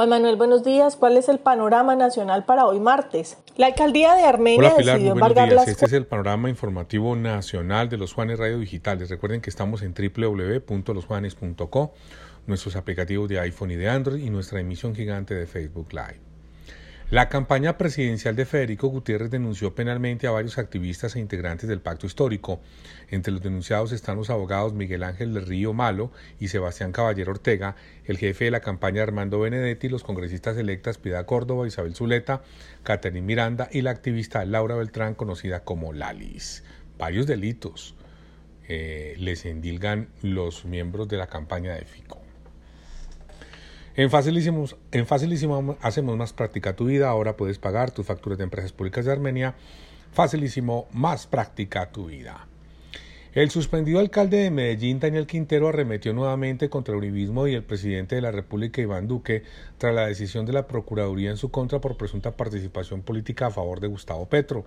Juan Manuel, buenos días. ¿Cuál es el panorama nacional para hoy martes? La alcaldía de Armenia decidió embargar las... Este es el panorama informativo nacional de los Juanes Radio Digitales. Recuerden que estamos en www.losjuanes.co, nuestros aplicativos de iPhone y de Android y nuestra emisión gigante de Facebook Live. La campaña presidencial de Federico Gutiérrez denunció penalmente a varios activistas e integrantes del pacto histórico. Entre los denunciados están los abogados Miguel Ángel del Río Malo y Sebastián Caballero Ortega, el jefe de la campaña Armando Benedetti, los congresistas electas Piedad Córdoba, Isabel Zuleta, Catherine Miranda y la activista Laura Beltrán, conocida como Lalis. Varios delitos eh, les endilgan los miembros de la campaña de FICO. En Facilísimo, en Facilísimo hacemos más práctica tu vida. Ahora puedes pagar tus facturas de empresas públicas de Armenia. Facilísimo, más práctica tu vida. El suspendido alcalde de Medellín, Daniel Quintero, arremetió nuevamente contra el uribismo y el presidente de la República, Iván Duque, tras la decisión de la Procuraduría en su contra por presunta participación política a favor de Gustavo Petro.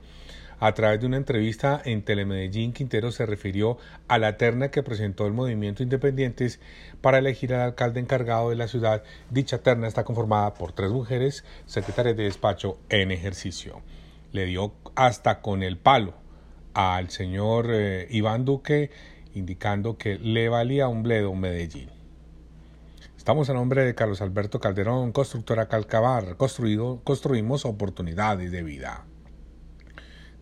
A través de una entrevista en Telemedellín, Quintero se refirió a la terna que presentó el movimiento Independientes para elegir al alcalde encargado de la ciudad. Dicha terna está conformada por tres mujeres, secretarias de despacho en ejercicio. Le dio hasta con el palo al señor eh, Iván Duque, indicando que le valía un bledo Medellín. Estamos a nombre de Carlos Alberto Calderón, constructora Calcabar. Construido, construimos oportunidades de vida.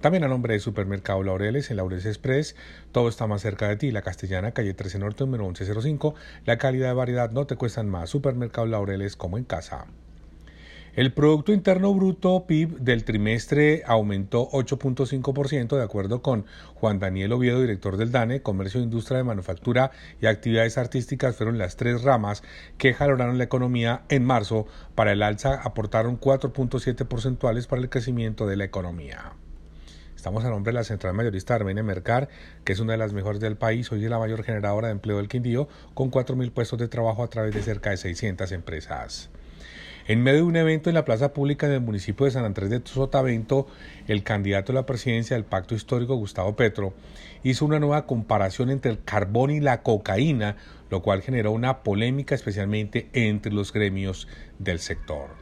También a nombre de Supermercado Laureles, en Laureles Express, todo está más cerca de ti. La Castellana, calle 13 Norte, número 1105. La calidad de variedad no te cuestan más. Supermercado Laureles como en casa. El Producto Interno Bruto PIB del trimestre aumentó 8.5% de acuerdo con Juan Daniel Oviedo, director del DANE, Comercio, Industria de Manufactura y Actividades Artísticas fueron las tres ramas que jaloraron la economía en marzo. Para el alza aportaron 4.7 porcentuales para el crecimiento de la economía. Estamos a nombre de la Central Mayorista Armenia Mercar, que es una de las mejores del país, hoy es la mayor generadora de empleo del Quindío, con 4.000 puestos de trabajo a través de cerca de 600 empresas. En medio de un evento en la plaza pública del municipio de San Andrés de Sotavento, el candidato a la presidencia del Pacto Histórico, Gustavo Petro, hizo una nueva comparación entre el carbón y la cocaína, lo cual generó una polémica especialmente entre los gremios del sector.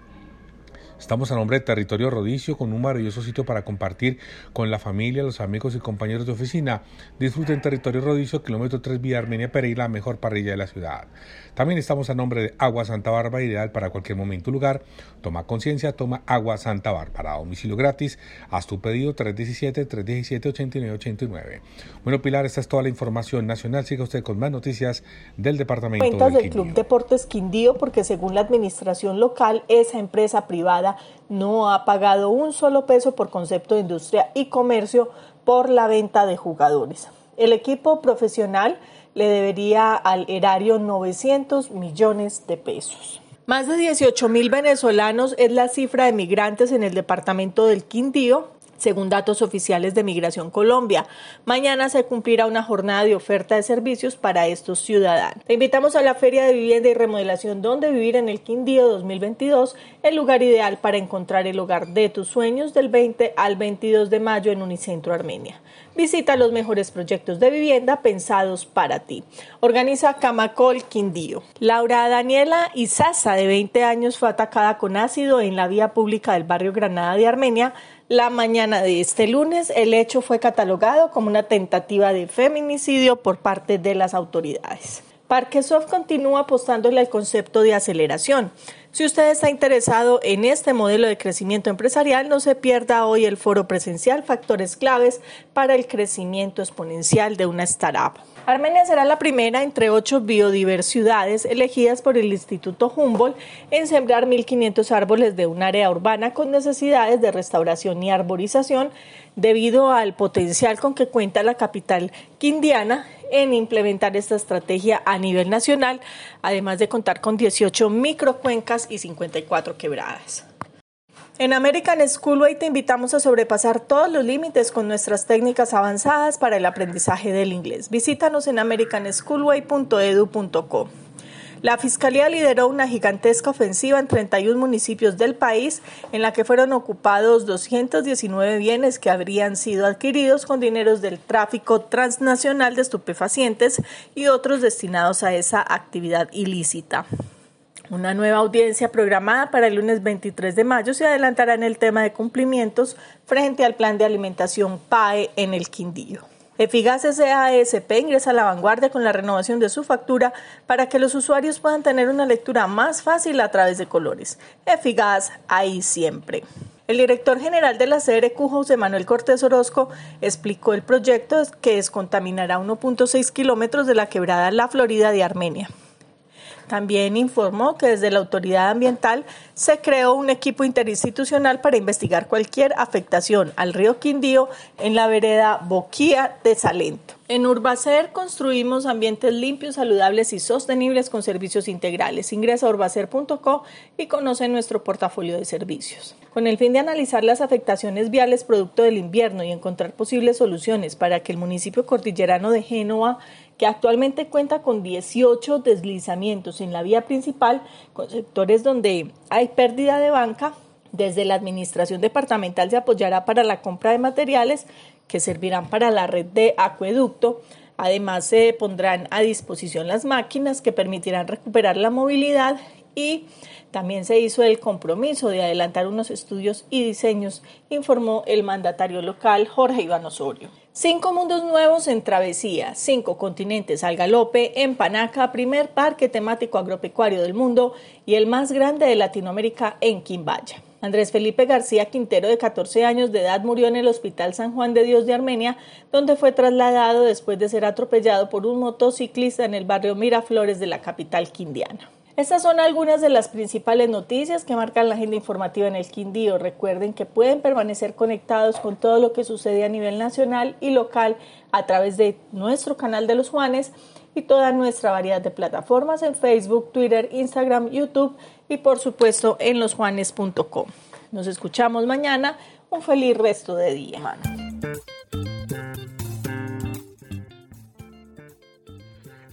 Estamos a nombre de Territorio Rodicio con un maravilloso sitio para compartir con la familia, los amigos y compañeros de oficina. Disfruten Territorio Rodicio, kilómetro 3 vía Armenia Pereira, la mejor parrilla de la ciudad. También estamos a nombre de Agua Santa Bárbara, ideal para cualquier momento y lugar. Toma conciencia, toma Agua Santa Bárbara. Domicilio gratis. Haz tu pedido 317-317-8989. Bueno, Pilar, esta es toda la información nacional. Siga usted con más noticias del departamento. Cuentas del, del Club Deportes Quindío, porque según la administración local, esa empresa privada no ha pagado un solo peso por concepto de industria y comercio por la venta de jugadores. El equipo profesional le debería al erario 900 millones de pesos. Más de 18 mil venezolanos es la cifra de migrantes en el departamento del Quindío según datos oficiales de Migración Colombia. Mañana se cumplirá una jornada de oferta de servicios para estos ciudadanos. Te invitamos a la Feria de Vivienda y Remodelación Donde Vivir en el Quindío 2022, el lugar ideal para encontrar el hogar de tus sueños del 20 al 22 de mayo en Unicentro Armenia. Visita los mejores proyectos de vivienda pensados para ti. Organiza Camacol Quindío. Laura Daniela Izaza, de 20 años, fue atacada con ácido en la vía pública del barrio Granada de Armenia la mañana de este lunes, el hecho fue catalogado como una tentativa de feminicidio por parte de las autoridades. Parquesoft continúa apostándole al concepto de aceleración. Si usted está interesado en este modelo de crecimiento empresarial, no se pierda hoy el foro presencial Factores Claves para el crecimiento exponencial de una startup. Armenia será la primera entre ocho biodiversidades elegidas por el Instituto Humboldt en sembrar 1.500 árboles de un área urbana con necesidades de restauración y arborización debido al potencial con que cuenta la capital quindiana en implementar esta estrategia a nivel nacional, además de contar con 18 microcuencas y 54 quebradas. En American Schoolway te invitamos a sobrepasar todos los límites con nuestras técnicas avanzadas para el aprendizaje del inglés. Visítanos en americanschoolway.edu.co. La Fiscalía lideró una gigantesca ofensiva en 31 municipios del país en la que fueron ocupados 219 bienes que habrían sido adquiridos con dineros del tráfico transnacional de estupefacientes y otros destinados a esa actividad ilícita. Una nueva audiencia programada para el lunes 23 de mayo se adelantará en el tema de cumplimientos frente al plan de alimentación PAE en el Quindío. Efigas SASP ingresa a la vanguardia con la renovación de su factura para que los usuarios puedan tener una lectura más fácil a través de colores. Efigas ahí siempre. El director general de la CRQ, José Manuel Cortés Orozco, explicó el proyecto que descontaminará 1.6 kilómetros de la quebrada La Florida de Armenia. También informó que desde la autoridad ambiental se creó un equipo interinstitucional para investigar cualquier afectación al río Quindío en la vereda Boquía de Salento. En Urbacer construimos ambientes limpios, saludables y sostenibles con servicios integrales. Ingresa a urbacer.co y conoce nuestro portafolio de servicios. Con el fin de analizar las afectaciones viales producto del invierno y encontrar posibles soluciones para que el municipio cordillerano de Génova que actualmente cuenta con 18 deslizamientos en la vía principal, con sectores donde hay pérdida de banca. Desde la Administración Departamental se apoyará para la compra de materiales que servirán para la red de acueducto. Además, se pondrán a disposición las máquinas que permitirán recuperar la movilidad y también se hizo el compromiso de adelantar unos estudios y diseños, informó el mandatario local Jorge Iván Osorio. Cinco mundos nuevos en travesía, cinco continentes al galope en Panaca, primer parque temático agropecuario del mundo y el más grande de Latinoamérica en Quimbaya. Andrés Felipe García Quintero, de 14 años de edad, murió en el Hospital San Juan de Dios de Armenia, donde fue trasladado después de ser atropellado por un motociclista en el barrio Miraflores de la capital quindiana. Estas son algunas de las principales noticias que marcan la agenda informativa en el Quindío. Recuerden que pueden permanecer conectados con todo lo que sucede a nivel nacional y local a través de nuestro canal de los Juanes y toda nuestra variedad de plataformas en Facebook, Twitter, Instagram, YouTube y por supuesto en losjuanes.com. Nos escuchamos mañana. Un feliz resto de día,